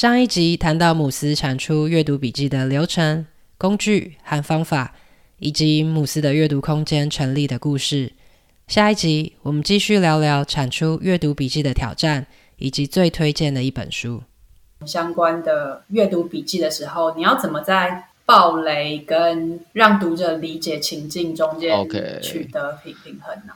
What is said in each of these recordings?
上一集谈到姆斯产出阅读笔记的流程、工具和方法，以及姆斯的阅读空间成立的故事。下一集我们继续聊聊产出阅读笔记的挑战，以及最推荐的一本书。相关的阅读笔记的时候，你要怎么在暴雷跟让读者理解情境中间取得平平衡呢？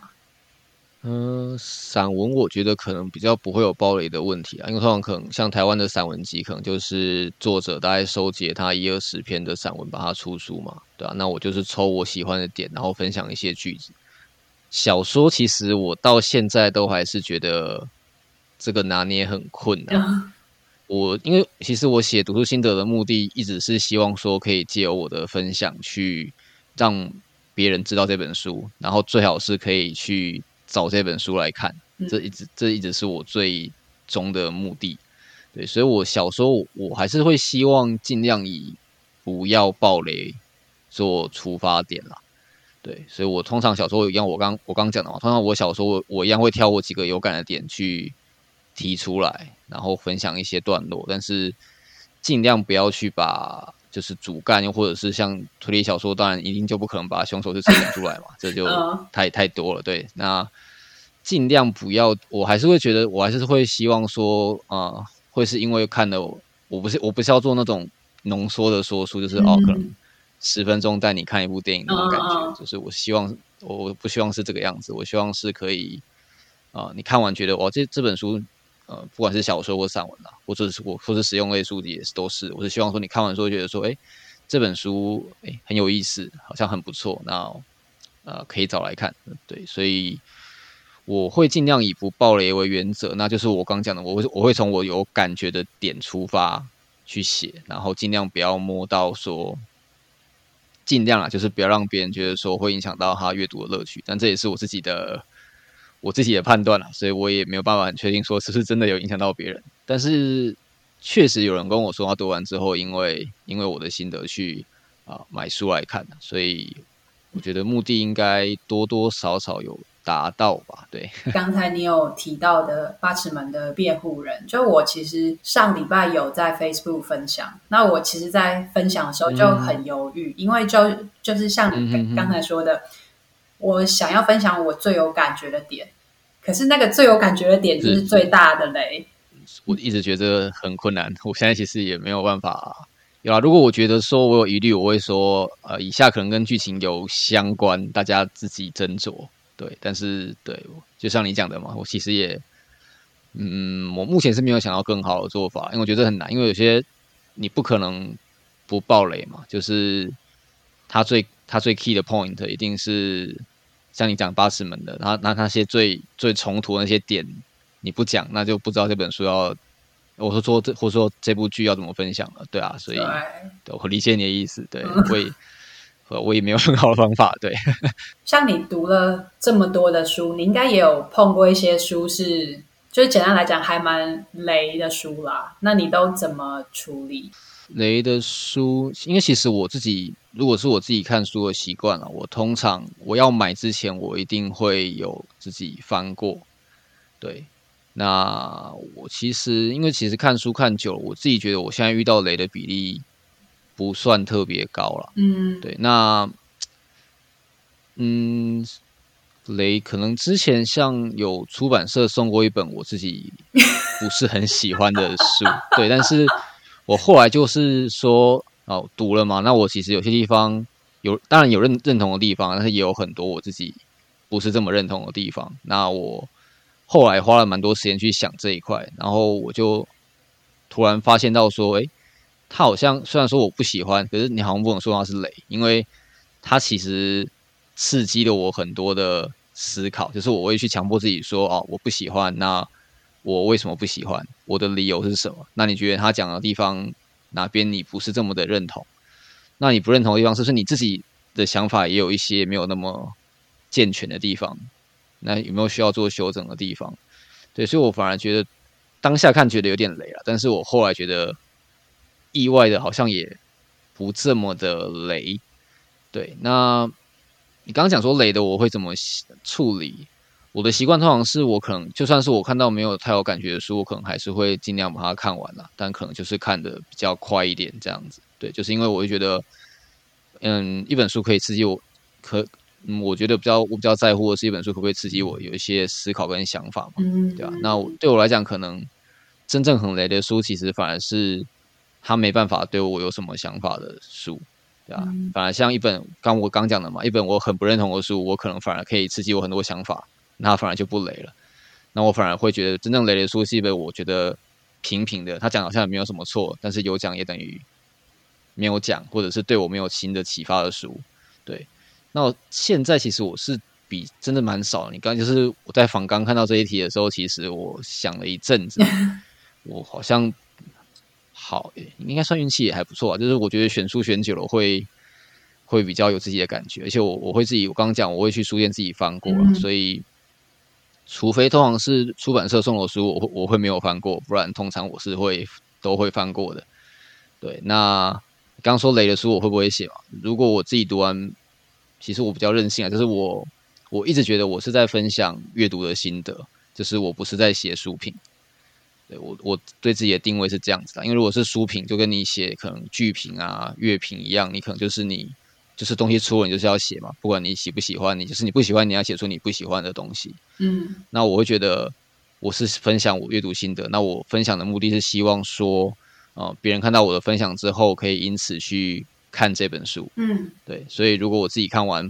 嗯、呃，散文我觉得可能比较不会有爆雷的问题啊，因为通常可能像台湾的散文集，可能就是作者大概收集他一二十篇的散文，把它出书嘛，对啊，那我就是抽我喜欢的点，然后分享一些句子。小说其实我到现在都还是觉得这个拿捏很困难。嗯、我因为其实我写读书心得的目的，一直是希望说可以借由我的分享去让别人知道这本书，然后最好是可以去。找这本书来看，这一直这一直是我最终的目的。对，所以我小时候我还是会希望尽量以不要暴雷做出发点啦。对，所以我通常小时候一样，我刚我刚讲的嘛，通常我小时候我一样会挑我几个有感的点去提出来，然后分享一些段落，但是尽量不要去把就是主干，又或者是像推理小说，当然一定就不可能把凶手就讲出来嘛，这就 太太多了。对，那。尽量不要，我还是会觉得，我还是会希望说，啊、呃，会是因为看了，我不是我不是要做那种浓缩的说书，就是、嗯、哦，可能十分钟带你看一部电影那种感觉，嗯、就是我希望我不希望是这个样子，我希望是可以啊、呃，你看完觉得哇，这这本书，呃，不管是小说或散文啊，或者是我或是实用类书籍也是都是，我是希望说你看完之后觉得说，哎，这本书哎很有意思，好像很不错，那呃可以找来看，对，所以。我会尽量以不爆雷为原则，那就是我刚讲的，我会我会从我有感觉的点出发去写，然后尽量不要摸到说，尽量啊，就是不要让别人觉得说会影响到他阅读的乐趣。但这也是我自己的我自己的判断了，所以我也没有办法很确定说是不是真的有影响到别人。但是确实有人跟我说，他读完之后，因为因为我的心得去啊买书来看，所以我觉得目的应该多多少少有。达到吧，对。刚才你有提到的八尺门的辩护人，就我其实上礼拜有在 Facebook 分享。那我其实，在分享的时候就很犹豫，嗯、因为就就是像你刚才说的，嗯、哼哼我想要分享我最有感觉的点，可是那个最有感觉的点就是最大的雷。我一直觉得很困难，我现在其实也没有办法。有啊，如果我觉得说我有疑虑，我会说，呃，以下可能跟剧情有相关，大家自己斟酌。对，但是对，就像你讲的嘛，我其实也，嗯，我目前是没有想到更好的做法，因为我觉得很难，因为有些你不可能不爆雷嘛，就是他最他最 key 的 point 一定是像你讲八尺门的，他那那些最最冲突的那些点你不讲，那就不知道这本书要，我说说这或者说这部剧要怎么分享了，对啊，所以对我理解你的意思，对，会。我也没有很好的方法，对。像你读了这么多的书，你应该也有碰过一些书是，就是简单来讲还蛮雷的书啦。那你都怎么处理？雷的书，因为其实我自己，如果是我自己看书的习惯了，我通常我要买之前，我一定会有自己翻过。对，那我其实因为其实看书看久了，我自己觉得我现在遇到雷的比例。不算特别高了，嗯，对，那，嗯，雷可能之前像有出版社送过一本我自己不是很喜欢的书，对，但是我后来就是说哦，读了嘛，那我其实有些地方有，当然有认认同的地方，但是也有很多我自己不是这么认同的地方。那我后来花了蛮多时间去想这一块，然后我就突然发现到说，诶。他好像虽然说我不喜欢，可是你好像不能说他是雷，因为他其实刺激了我很多的思考。就是我会去强迫自己说：“哦，我不喜欢，那我为什么不喜欢？我的理由是什么？”那你觉得他讲的地方哪边你不是这么的认同？那你不认同的地方，是不是你自己的想法也有一些没有那么健全的地方？那有没有需要做修整的地方？对，所以我反而觉得当下看觉得有点雷了，但是我后来觉得。意外的，好像也不这么的雷，对。那你刚刚讲说雷的，我会怎么处理？我的习惯通常是我可能就算是我看到没有太有感觉的书，我可能还是会尽量把它看完了，但可能就是看得比较快一点这样子。对，就是因为我会觉得，嗯，一本书可以刺激我，可。嗯，我觉得比较我比较在乎的是一本书可不可以刺激我有一些思考跟想法嘛，嗯，对吧？那对我来讲，可能真正很雷的书，其实反而是他没办法对我有什么想法的书，对吧？嗯，反而像一本刚我刚讲的嘛，一本我很不认同的书，我可能反而可以刺激我很多想法，那反而就不雷了。那我反而会觉得真正雷的书是一本我觉得平平的，他讲好像也没有什么错，但是有讲也等于没有讲，或者是对我没有新的启发的书，对。那现在其实我是比真的蛮少的。你刚就是我在访刚看到这一题的时候，其实我想了一阵子，我好像好，应该算运气也还不错啊。就是我觉得选书选久了会会比较有自己的感觉，而且我我会自己，我刚刚讲我会去书店自己翻过所以除非通常是出版社送的书，我会我会没有翻过，不然通常我是会都会翻过的。对，那刚刚说雷的书我会不会写嘛？如果我自己读完。其实我比较任性啊，就是我我一直觉得我是在分享阅读的心得，就是我不是在写书评。对，我我对自己的定位是这样子的，因为如果是书评，就跟你写可能剧评啊、乐评一样，你可能就是你就是东西出了，你就是要写嘛，不管你喜不喜欢，你就是你不喜欢，你要写出你不喜欢的东西。嗯，那我会觉得我是分享我阅读心得，那我分享的目的是希望说，呃，别人看到我的分享之后，可以因此去。看这本书，嗯，对，所以如果我自己看完，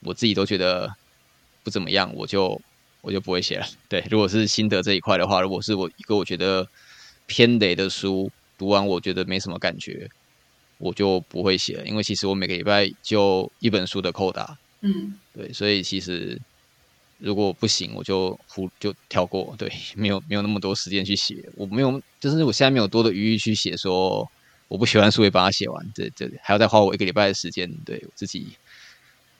我自己都觉得不怎么样，我就我就不会写了。对，如果是心得这一块的话，如果是我一个我觉得偏雷的书，读完我觉得没什么感觉，我就不会写了。因为其实我每个礼拜就一本书的扣打，嗯，对，所以其实如果不行，我就忽就跳过，对，没有没有那么多时间去写，我没有，就是我现在没有多的余裕去写说。我不喜欢书，也把它写完，这这还要再花我一个礼拜的时间，对我自己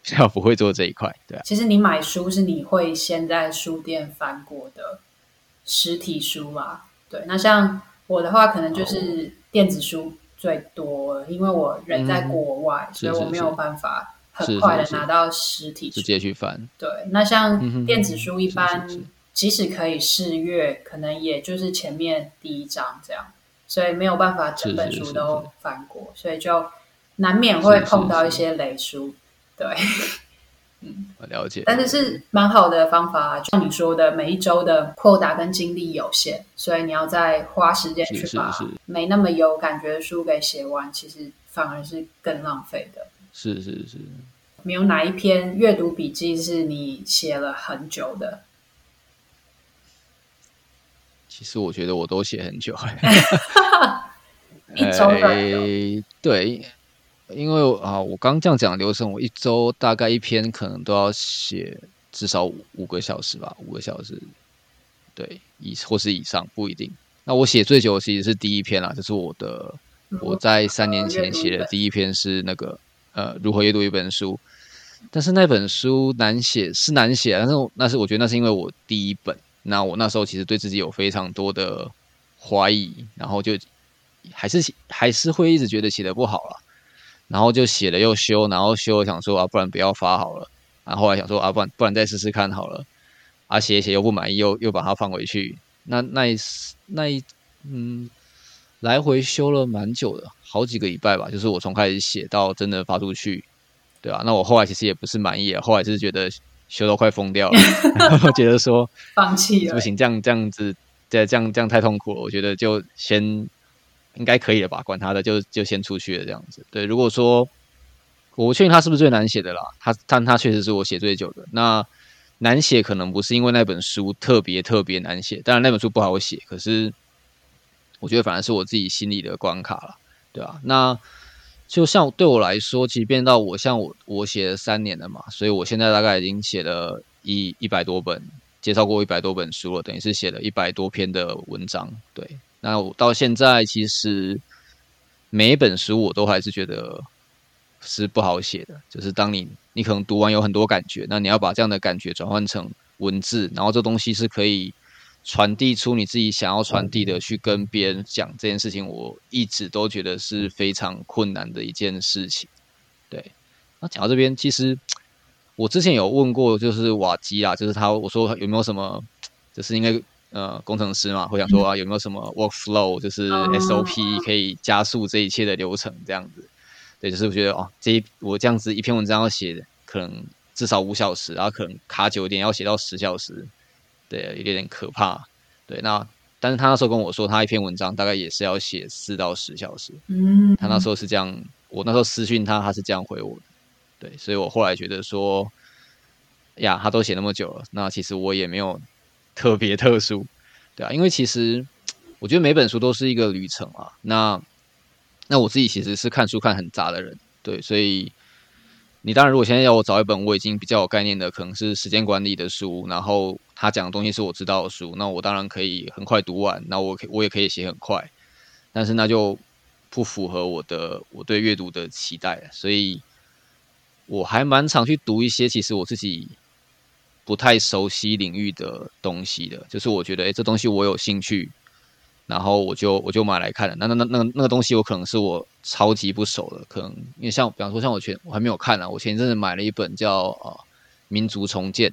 比较不会做这一块，对啊。其实你买书是你会先在书店翻过的实体书嘛？对，那像我的话，可能就是电子书最多，因为我人在国外，嗯、所以我没有办法很快的拿到实体书，直接去翻。对，那像电子书一般，即使可以试阅，可能也就是前面第一章这样。所以没有办法整本书都翻过，所以就难免会碰到一些雷书，对，嗯，我了解。但是是蛮好的方法，就像你说的，每一周的扩大跟精力有限，所以你要再花时间去把没那么有感觉的书给写完，其实反而是更浪费的。是是是，没有哪一篇阅读笔记是你写了很久的？其实我觉得我都写很久，一周的、欸。对，因为啊，我刚这样讲的流程，我一周大概一篇可能都要写至少五五个小时吧，五个小时，对，以或是以上不一定。那我写最久的其实是第一篇啦，就是我的我在三年前写的第一篇是那个呃如何阅读一本书，但是那本书难写是难写，但是那是我觉得那是因为我第一本。那我那时候其实对自己有非常多的怀疑，然后就还是还是会一直觉得写的不好了，然后就写了又修，然后修了想说啊，不然不要发好了，然后后来想说啊，不然不然再试试看好了，啊写一写又不满意，又又把它放回去，那那一那一嗯，来回修了蛮久的，好几个礼拜吧，就是我从开始写到真的发出去，对吧？那我后来其实也不是满意，后来就是觉得。修到快疯掉了，然后觉得说放弃了，不行，这样这样子，这这样这样太痛苦了。我觉得就先应该可以了吧，管他的，就就先出去了这样子。对，如果说我不确定他是不是最难写的啦，他但他确实是我写最久的。那难写可能不是因为那本书特别特别难写，当然那本书不好写，可是我觉得反而是我自己心里的关卡了，对吧？那。就像对我来说，即便到我像我我写了三年了嘛，所以我现在大概已经写了一一百多本，介绍过一百多本书了，等于是写了一百多篇的文章。对，那我到现在其实每一本书我都还是觉得是不好写的。就是当你你可能读完有很多感觉，那你要把这样的感觉转换成文字，然后这东西是可以。传递出你自己想要传递的，去跟别人讲这件事情，我一直都觉得是非常困难的一件事情。对，那讲到这边，其实我之前有问过，就是瓦基啊，就是他我说有没有什么，就是应该呃工程师嘛，会想说啊有没有什么 workflow，就是 SOP 可以加速这一切的流程这样子。对，就是我觉得哦，这一我这样子一篇文章要写可能至少五小时，然后可能卡久一点要写到十小时，对，有点点可怕。对，那但是他那时候跟我说，他一篇文章大概也是要写四到十小时。嗯，他那时候是这样，我那时候私讯他，他是这样回我的。对，所以我后来觉得说，呀，他都写那么久了，那其实我也没有特别特殊，对啊，因为其实我觉得每本书都是一个旅程啊。那那我自己其实是看书看很杂的人，对，所以你当然如果现在要我找一本我已经比较有概念的，可能是时间管理的书，然后他讲的东西是我知道的书，那我当然可以很快读完，那我可我也可以写很快，但是那就不符合我的我对阅读的期待，所以我还蛮常去读一些其实我自己不太熟悉领域的东西的，就是我觉得诶，这东西我有兴趣。然后我就我就买来看了，那那那那个那个东西，我可能是我超级不熟的，可能因为像比方说像我前我还没有看呢、啊，我前一阵子买了一本叫呃《民族重建》，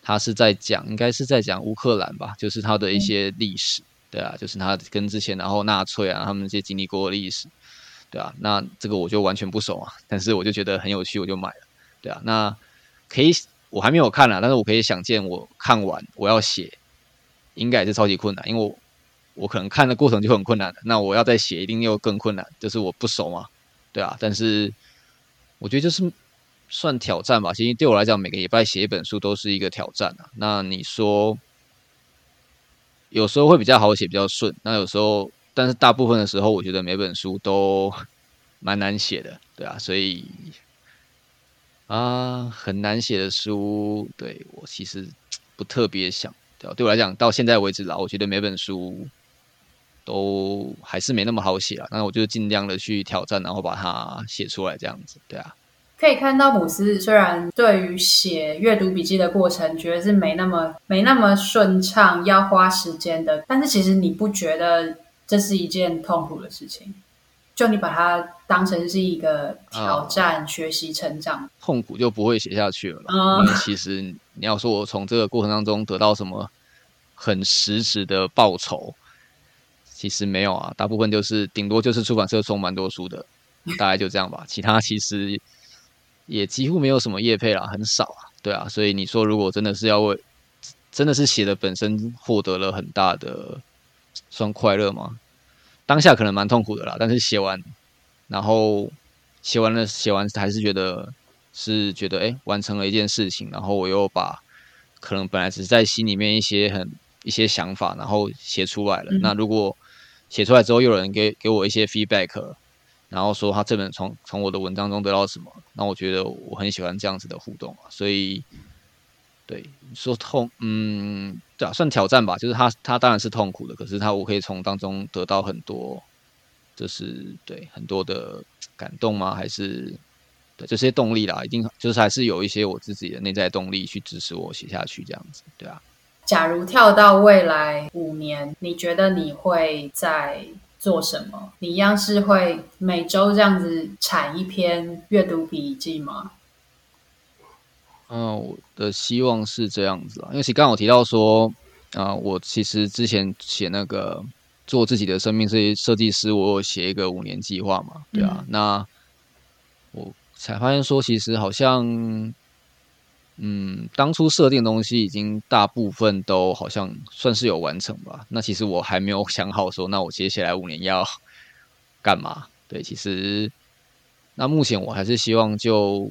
它是在讲应该是在讲乌克兰吧，就是它的一些历史，对啊，就是它跟之前然后纳粹啊他们这些经历过的历史，对啊，那这个我就完全不熟啊，但是我就觉得很有趣，我就买了，对啊，那可以我还没有看啊，但是我可以想见我看完我要写，应该也是超级困难，因为我。我可能看的过程就很困难，那我要再写一定又更困难，就是我不熟嘛，对啊。但是我觉得就是算挑战吧。其实对我来讲，每个礼拜写一本书都是一个挑战啊。那你说有时候会比较好写，比较顺。那有时候，但是大部分的时候，我觉得每本书都蛮难写的，对啊。所以啊，很难写的书，对我其实不特别想。对，对我来讲，到现在为止啦，我觉得每本书。都还是没那么好写啊，那我就尽量的去挑战，然后把它写出来，这样子，对啊。可以看到姆斯虽然对于写阅读笔记的过程，觉得是没那么没那么顺畅，要花时间的，但是其实你不觉得这是一件痛苦的事情？就你把它当成是一个挑战、啊、学习、成长，痛苦就不会写下去了。嗯，其实你要说我从这个过程当中得到什么很实质的报酬。其实没有啊，大部分就是顶多就是出版社送蛮多书的，大概就这样吧。其他其实也几乎没有什么业配啦，很少啊。对啊，所以你说如果真的是要为，真的是写的本身获得了很大的算快乐吗？当下可能蛮痛苦的啦，但是写完，然后写完了，写完还是觉得是觉得哎，完成了一件事情，然后我又把可能本来只是在心里面一些很一些想法，然后写出来了。嗯、那如果写出来之后，又有人给给我一些 feedback，然后说他这本从从我的文章中得到什么，那我觉得我很喜欢这样子的互动啊，所以对说痛，嗯，对啊，算挑战吧，就是他他当然是痛苦的，可是他我可以从当中得到很多，就是对很多的感动吗？还是对这些动力啦，一定就是还是有一些我自己的内在动力去支持我写下去这样子，对啊。假如跳到未来五年，你觉得你会在做什么？你一样是会每周这样子产一篇阅读笔记吗？嗯，我的希望是这样子啊，因为其实刚刚我提到说，啊、呃，我其实之前写那个做自己的生命设计设计师，我有写一个五年计划嘛，对啊，嗯、那我才发现说，其实好像。嗯，当初设定的东西已经大部分都好像算是有完成吧。那其实我还没有想好说，那我接下来五年要干嘛？对，其实那目前我还是希望就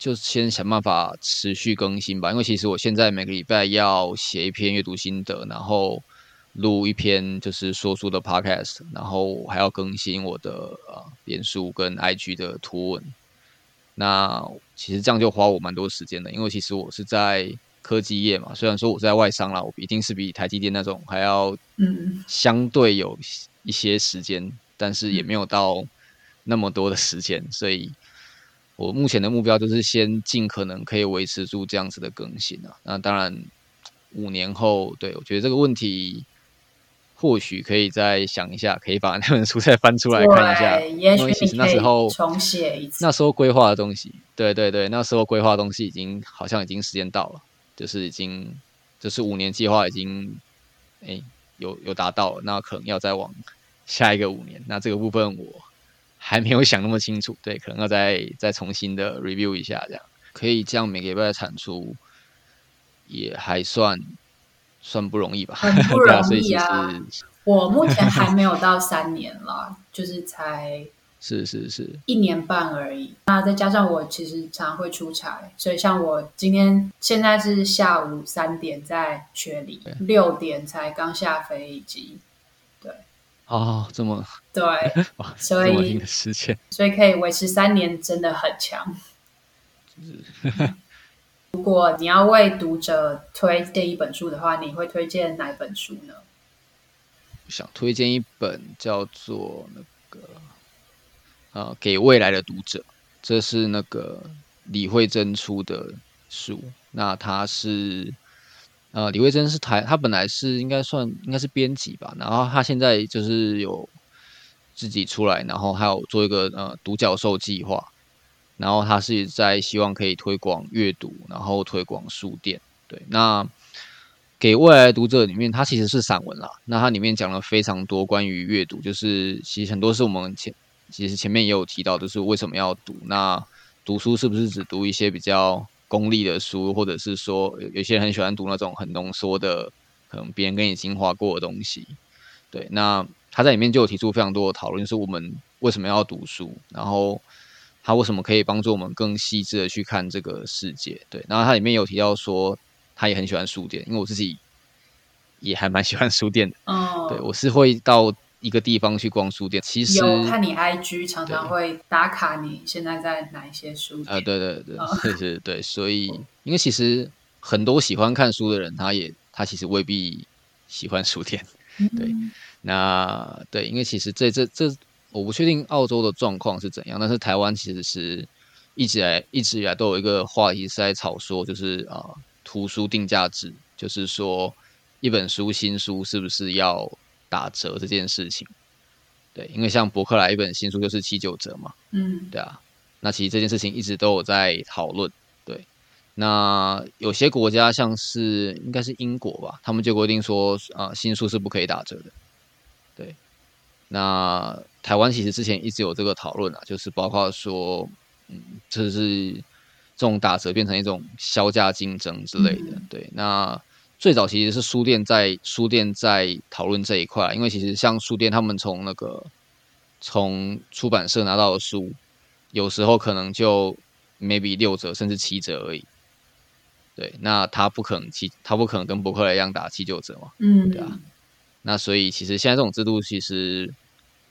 就先想办法持续更新吧。因为其实我现在每个礼拜要写一篇阅读心得，然后录一篇就是说书的 podcast，然后还要更新我的呃脸书跟 IG 的图文。那其实这样就花我蛮多时间的，因为其实我是在科技业嘛，虽然说我在外商啦，我一定是比台积电那种还要嗯相对有一些时间，嗯、但是也没有到那么多的时间，所以我目前的目标就是先尽可能可以维持住这样子的更新啊。那当然五年后，对，我觉得这个问题或许可以再想一下，可以把那本书再翻出来看一下，因为其实那时候重写一次，那时候规划的东西，对对对，那时候规划的东西已经好像已经时间到了，就是已经就是五年计划已经哎有有达到了，那可能要再往下一个五年，那这个部分我还没有想那么清楚，对，可能要再再重新的 review 一下，这样可以这样每个礼拜的产出也还算。算不容易吧？很不容易啊！我目前还没有到三年了，就是才 是是是一年半而已。那再加上我其实常会出差，所以像我今天现在是下午三点在雪梨，六点才刚下飞机。对，哦，这么对，所以时间，所以可以维持三年，真的很强。就是如果你要为读者推荐一本书的话，你会推荐哪一本书呢？想推荐一本叫做那个呃，给未来的读者，这是那个李慧珍出的书。那它是呃，李慧珍是台，他本来是应该算应该是编辑吧，然后他现在就是有自己出来，然后还有做一个呃独角兽计划。然后他是在希望可以推广阅读，然后推广书店。对，那给未来读者里面，它其实是散文啦。那它里面讲了非常多关于阅读，就是其实很多是我们前其实前面也有提到，就是为什么要读。那读书是不是只读一些比较功利的书，或者是说有，有些人很喜欢读那种很浓缩的，可能别人跟你精华过的东西？对，那他在里面就有提出非常多的讨论，就是我们为什么要读书，然后。他为什么可以帮助我们更细致的去看这个世界？对，然后他里面有提到说，他也很喜欢书店，因为我自己也还蛮喜欢书店的。哦，对，我是会到一个地方去逛书店。其实有看你 IG 常常会打卡，你现在在哪一些书店？啊，对对对，哦、是是，对，所以因为其实很多喜欢看书的人，他也他其实未必喜欢书店。对，嗯、那对，因为其实这这这。我不确定澳洲的状况是怎样，但是台湾其实是一直以来一直以来都有一个话题是在炒说，就是啊、呃，图书定价制，就是说一本书新书是不是要打折这件事情。对，因为像博客来一本新书就是七九折嘛，嗯，对啊，那其实这件事情一直都有在讨论。对，那有些国家像是应该是英国吧，他们就规定说啊、呃，新书是不可以打折的。对。那台湾其实之前一直有这个讨论啊，就是包括说，嗯，就是这种打折变成一种销价竞争之类的。对，那最早其实是书店在书店在讨论这一块，因为其实像书店他们从那个从出版社拿到的书，有时候可能就 maybe 六折甚至七折而已。对，那他不可能七，他不可能跟博客来一样打七九折嘛。嗯，对啊。那所以其实现在这种制度其实。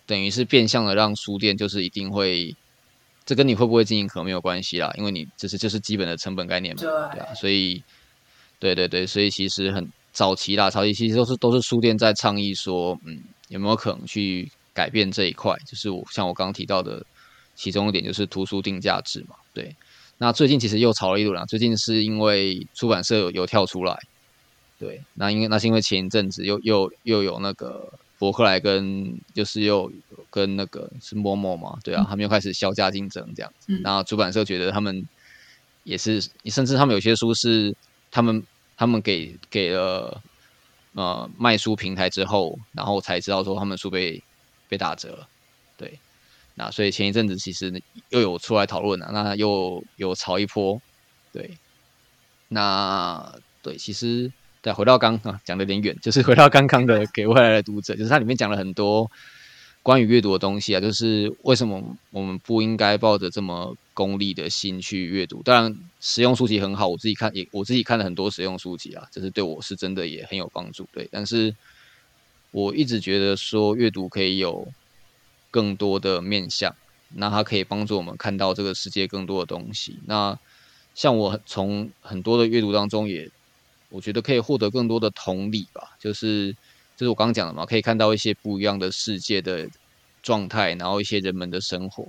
等于是变相的让书店就是一定会，这跟你会不会经营可能没有关系啦，因为你这是就是基本的成本概念嘛，对，对啊，所以，对对对，所以其实很早期啦，早期其实都是都是书店在倡议说，嗯，有没有可能去改变这一块？就是我像我刚刚提到的其中一点就是图书定价制嘛，对。那最近其实又炒了一轮啦，最近是因为出版社有，有跳出来，对，那因为那是因为前一阵子又又又有那个。博客来跟就是又跟那个是 Momo 嘛，对啊，他们又开始削价竞争这样子。嗯、出版社觉得他们也是，甚至他们有些书是他们他们给给了呃卖书平台之后，然后才知道说他们书被被打折。对，那所以前一阵子其实又有出来讨论了，那又有炒一波。对，那对，其实。对，回到刚啊，讲的有点远，就是回到刚刚的给未来的读者，就是它里面讲了很多关于阅读的东西啊，就是为什么我们不应该抱着这么功利的心去阅读？当然，实用书籍很好，我自己看也我自己看了很多实用书籍啊，这是对我是真的也很有帮助。对，但是我一直觉得说阅读可以有更多的面向，那它可以帮助我们看到这个世界更多的东西。那像我从很多的阅读当中也。我觉得可以获得更多的同理吧，就是就是我刚刚讲的嘛，可以看到一些不一样的世界的状态，然后一些人们的生活，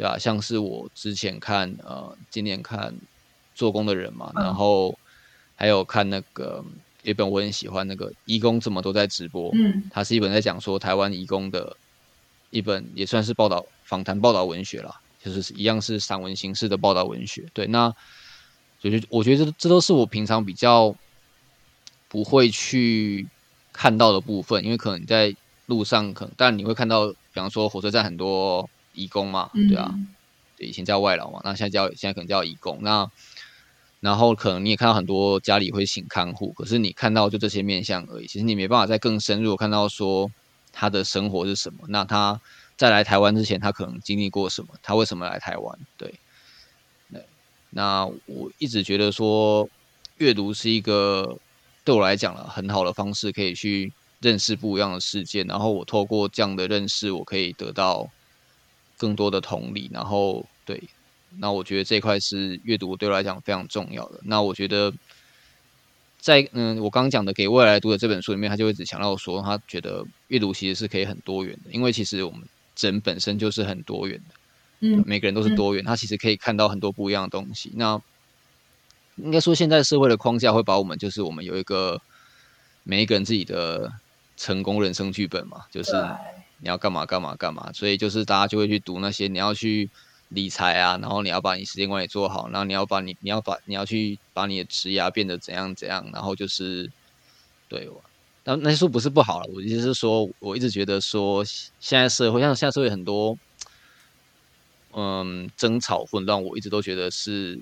对啊，像是我之前看呃，今年看做工的人嘛，然后还有看那个一本我很喜欢，那个义工怎么都在直播。嗯，它是一本在讲说台湾义工的一本，也算是报道访谈报道文学啦，就是一样是散文形式的报道文学。对，那就是我觉得这这都是我平常比较不会去看到的部分，因为可能你在路上可能，但你会看到，比方说火车站很多移工嘛，对啊，对，以前叫外劳嘛，那现在叫现在可能叫移工，那。然后可能你也看到很多家里会请看护，可是你看到就这些面相而已，其实你没办法再更深入看到说他的生活是什么。那他在来台湾之前，他可能经历过什么？他为什么来台湾？对，对。那我一直觉得说，阅读是一个对我来讲了很好的方式，可以去认识不一样的世界。然后我透过这样的认识，我可以得到更多的同理。然后对。那我觉得这一块是阅读对我来讲非常重要的。那我觉得在，在嗯，我刚刚讲的给未来读的这本书里面，他就会只强调说，他觉得阅读其实是可以很多元的，因为其实我们人本身就是很多元的，嗯，每个人都是多元，他其实可以看到很多不一样的东西。那应该说，现在社会的框架会把我们，就是我们有一个每一个人自己的成功人生剧本嘛，就是你要干嘛干嘛干嘛，所以就是大家就会去读那些你要去。理财啊，然后你要把你时间管理做好，然后你要把你你要把你要去把你的职业变得怎样怎样，然后就是对，那那些书不是不好了，我意思是说，我一直觉得说，现在社会像现在社会很多，嗯，争吵混乱，我一直都觉得是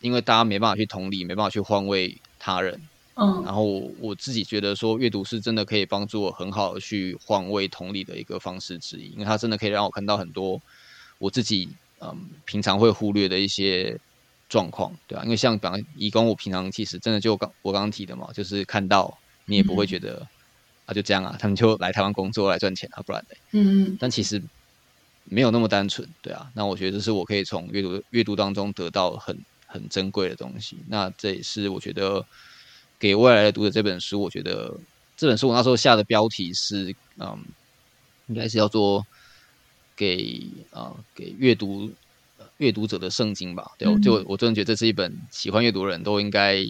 因为大家没办法去同理，没办法去换位他人，嗯，然后我，自己觉得说，阅读是真的可以帮助我很好的去换位同理的一个方式之一，因为它真的可以让我看到很多。我自己嗯，平常会忽略的一些状况，对啊，因为像比方移工，我平常其实真的就刚我刚刚提的嘛，就是看到你也不会觉得、嗯、啊，就这样啊，他们就来台湾工作来赚钱啊，不然的，嗯嗯，但其实没有那么单纯，对啊，那我觉得这是我可以从阅读阅读当中得到很很珍贵的东西，那这也是我觉得给未来的读者这本书，我觉得这本书我那时候下的标题是嗯，应该是叫做。给啊，给阅读阅读者的圣经吧。对，我就我真的觉得这是一本喜欢阅读的人都应该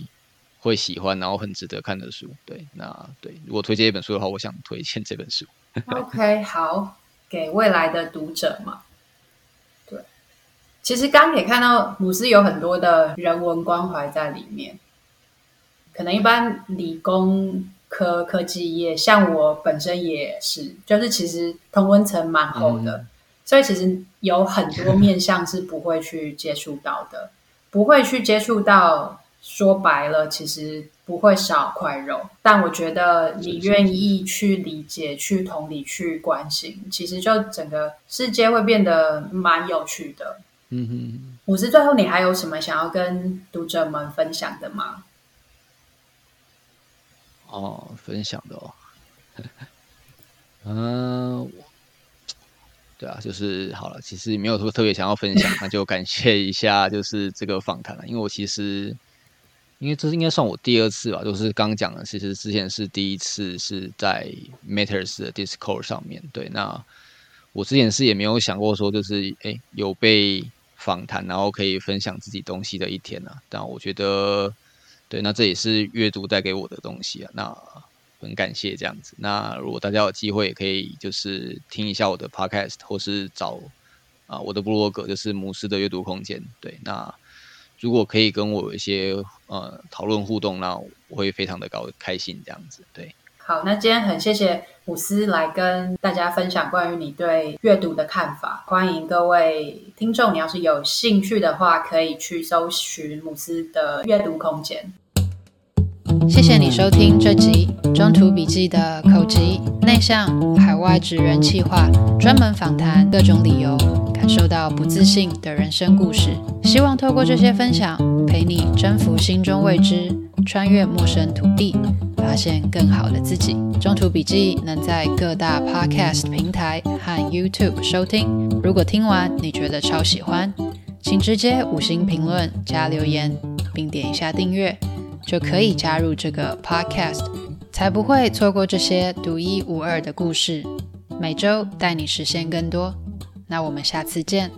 会喜欢，然后很值得看的书。对，那对，如果推荐一本书的话，我想推荐这本书。OK，好，给未来的读者嘛。对，其实刚也看到姆斯有很多的人文关怀在里面，可能一般理工。科科技业，像我本身也是，就是其实同温层蛮厚的，嗯，所以其实有很多面向是不会去接触到的，不会去接触到。说白了，其实不会少块肉，但我觉得你愿意去理解、去同理、去关心，其实就整个世界会变得蛮有趣的。嗯哼，五十，最后你还有什么想要跟读者们分享的吗？哦，分享的哦，嗯、对啊，就是好了，其实没有说特别想要分享，那就感谢一下，就是这个访谈了，因为我其实，因为这应该算我第二次吧，就是刚讲的，其实之前是第一次是在 Matters 的 Discord 上面，对，那我之前是也没有想过说，就是哎有被访谈，然后可以分享自己东西的一天呢、啊，但我觉得。对，那这也是阅读带给我的东西啊。那很感谢这样子。那如果大家有机会，也可以就是听一下我的 podcast，或是找啊我的部落格，就是母狮的阅读空间。对，那如果可以跟我有一些呃讨论互动，那我会非常的高开心这样子。对。好，那今天很谢谢姆斯来跟大家分享关于你对阅读的看法。欢迎各位听众，你要是有兴趣的话，可以去搜寻姆斯的阅读空间。谢谢你收听这集中途笔记的口吃内向海外职人企划，专门访谈各种理由感受到不自信的人生故事。希望透过这些分享，陪你征服心中未知，穿越陌生土地。发现更好的自己。中途笔记能在各大 Podcast 平台和 YouTube 收听。如果听完你觉得超喜欢，请直接五星评论加留言，并点一下订阅，就可以加入这个 Podcast，才不会错过这些独一无二的故事。每周带你实现更多。那我们下次见。